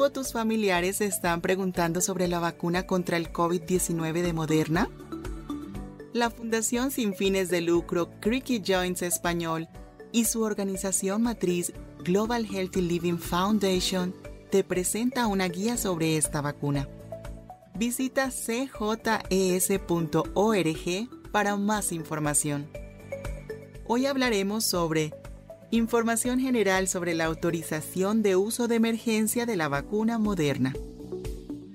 ¿Tú o tus familiares se están preguntando sobre la vacuna contra el COVID-19 de Moderna? La Fundación sin fines de lucro Creaky Joints Español y su organización matriz Global Healthy Living Foundation te presenta una guía sobre esta vacuna. Visita cjes.org para más información. Hoy hablaremos sobre Información general sobre la autorización de uso de emergencia de la vacuna Moderna.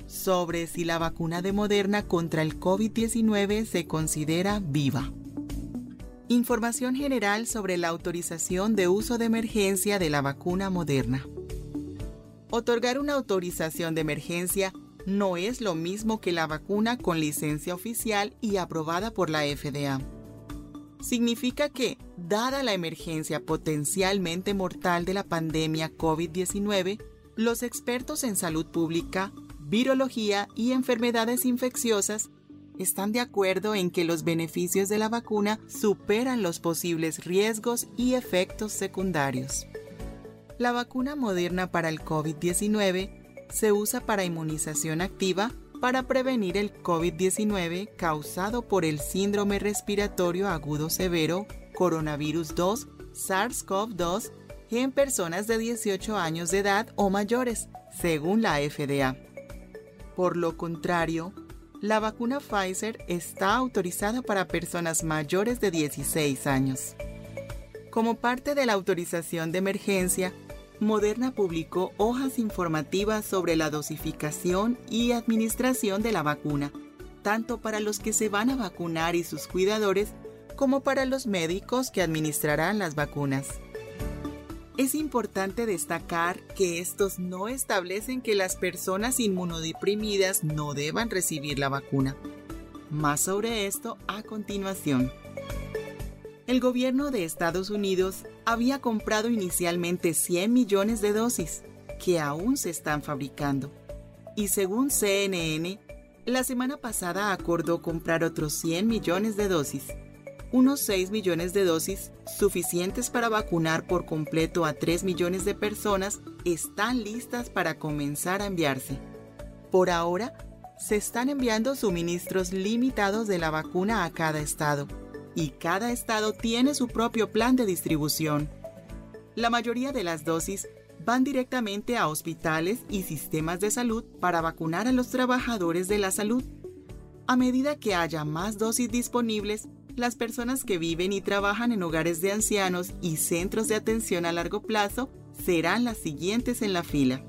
Sobre si la vacuna de Moderna contra el COVID-19 se considera viva. Información general sobre la autorización de uso de emergencia de la vacuna Moderna. Otorgar una autorización de emergencia no es lo mismo que la vacuna con licencia oficial y aprobada por la FDA significa que, dada la emergencia potencialmente mortal de la pandemia COVID-19, los expertos en salud pública, virología y enfermedades infecciosas están de acuerdo en que los beneficios de la vacuna superan los posibles riesgos y efectos secundarios. La vacuna moderna para el COVID-19 se usa para inmunización activa para prevenir el COVID-19 causado por el síndrome respiratorio agudo severo coronavirus 2 SARS-CoV-2 en personas de 18 años de edad o mayores, según la FDA. Por lo contrario, la vacuna Pfizer está autorizada para personas mayores de 16 años. Como parte de la autorización de emergencia, Moderna publicó hojas informativas sobre la dosificación y administración de la vacuna, tanto para los que se van a vacunar y sus cuidadores, como para los médicos que administrarán las vacunas. Es importante destacar que estos no establecen que las personas inmunodeprimidas no deban recibir la vacuna. Más sobre esto a continuación el gobierno de Estados Unidos había comprado inicialmente 100 millones de dosis, que aún se están fabricando. Y según CNN, la semana pasada acordó comprar otros 100 millones de dosis, unos 6 millones de dosis suficientes para vacunar por completo a 3 millones de personas están listas para comenzar a enviarse. Por ahora, se están enviando suministros limitados de la vacuna a cada estado y cada estado tiene su propio plan de distribución. La mayoría de las dosis van directamente a hospitales y sistemas de salud para vacunar a los trabajadores de la salud. A medida que haya más dosis disponibles, las personas que viven y trabajan en hogares de ancianos y centros de atención a largo plazo serán las siguientes en la fila.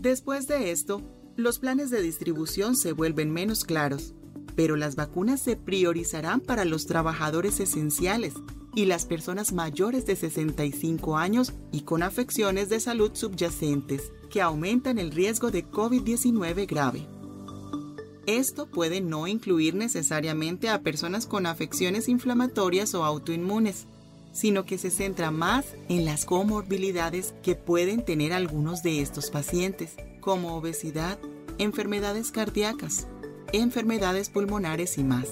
Después de esto, los planes de distribución se vuelven menos claros pero las vacunas se priorizarán para los trabajadores esenciales y las personas mayores de 65 años y con afecciones de salud subyacentes que aumentan el riesgo de COVID-19 grave. Esto puede no incluir necesariamente a personas con afecciones inflamatorias o autoinmunes, sino que se centra más en las comorbilidades que pueden tener algunos de estos pacientes, como obesidad, enfermedades cardíacas, enfermedades pulmonares y más.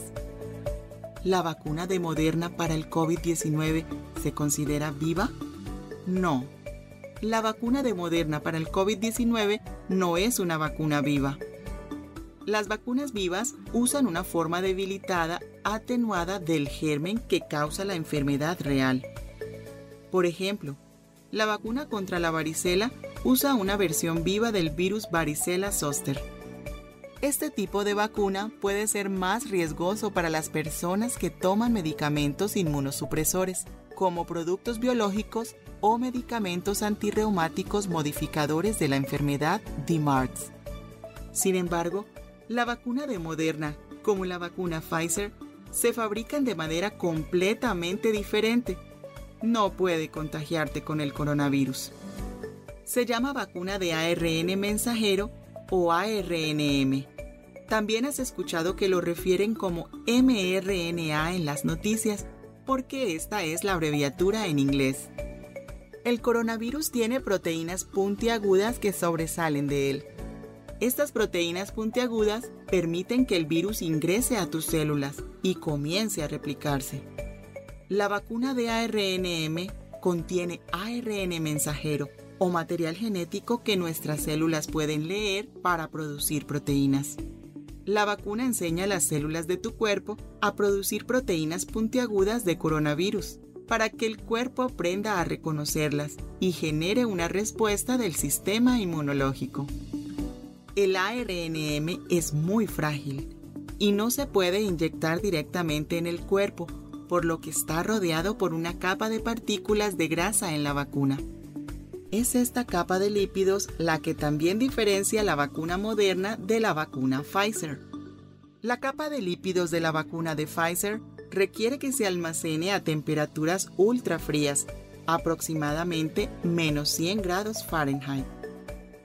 ¿La vacuna de Moderna para el COVID-19 se considera viva? No. La vacuna de Moderna para el COVID-19 no es una vacuna viva. Las vacunas vivas usan una forma debilitada, atenuada del germen que causa la enfermedad real. Por ejemplo, la vacuna contra la varicela usa una versión viva del virus varicela zoster este tipo de vacuna puede ser más riesgoso para las personas que toman medicamentos inmunosupresores, como productos biológicos o medicamentos antirreumáticos modificadores de la enfermedad DMARDS. Sin embargo, la vacuna de Moderna, como la vacuna Pfizer, se fabrican de manera completamente diferente. No puede contagiarte con el coronavirus. Se llama vacuna de ARN mensajero o ARNM también has escuchado que lo refieren como mRNA en las noticias, porque esta es la abreviatura en inglés. El coronavirus tiene proteínas puntiagudas que sobresalen de él. Estas proteínas puntiagudas permiten que el virus ingrese a tus células y comience a replicarse. La vacuna de ARNM contiene ARN mensajero o material genético que nuestras células pueden leer para producir proteínas. La vacuna enseña a las células de tu cuerpo a producir proteínas puntiagudas de coronavirus para que el cuerpo aprenda a reconocerlas y genere una respuesta del sistema inmunológico. El ARNM es muy frágil y no se puede inyectar directamente en el cuerpo, por lo que está rodeado por una capa de partículas de grasa en la vacuna. Es esta capa de lípidos la que también diferencia la vacuna moderna de la vacuna Pfizer. La capa de lípidos de la vacuna de Pfizer requiere que se almacene a temperaturas ultra frías, aproximadamente menos 100 grados Fahrenheit.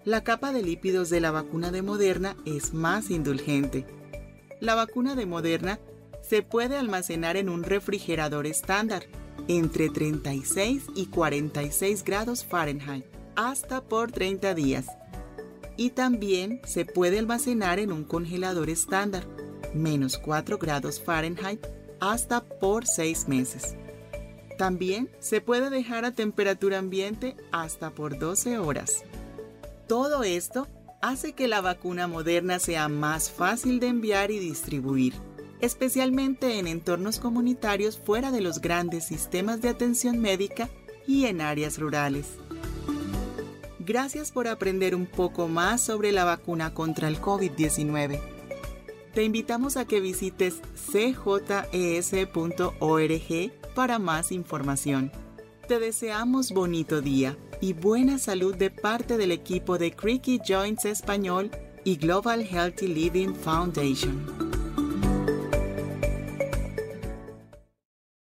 La capa de lípidos de la vacuna de Moderna es más indulgente. La vacuna de Moderna se puede almacenar en un refrigerador estándar entre 36 y 46 grados Fahrenheit, hasta por 30 días. Y también se puede almacenar en un congelador estándar, menos 4 grados Fahrenheit, hasta por 6 meses. También se puede dejar a temperatura ambiente hasta por 12 horas. Todo esto hace que la vacuna moderna sea más fácil de enviar y distribuir especialmente en entornos comunitarios fuera de los grandes sistemas de atención médica y en áreas rurales. Gracias por aprender un poco más sobre la vacuna contra el COVID-19. Te invitamos a que visites cjes.org para más información. Te deseamos bonito día y buena salud de parte del equipo de Creaky Joints Español y Global Healthy Living Foundation.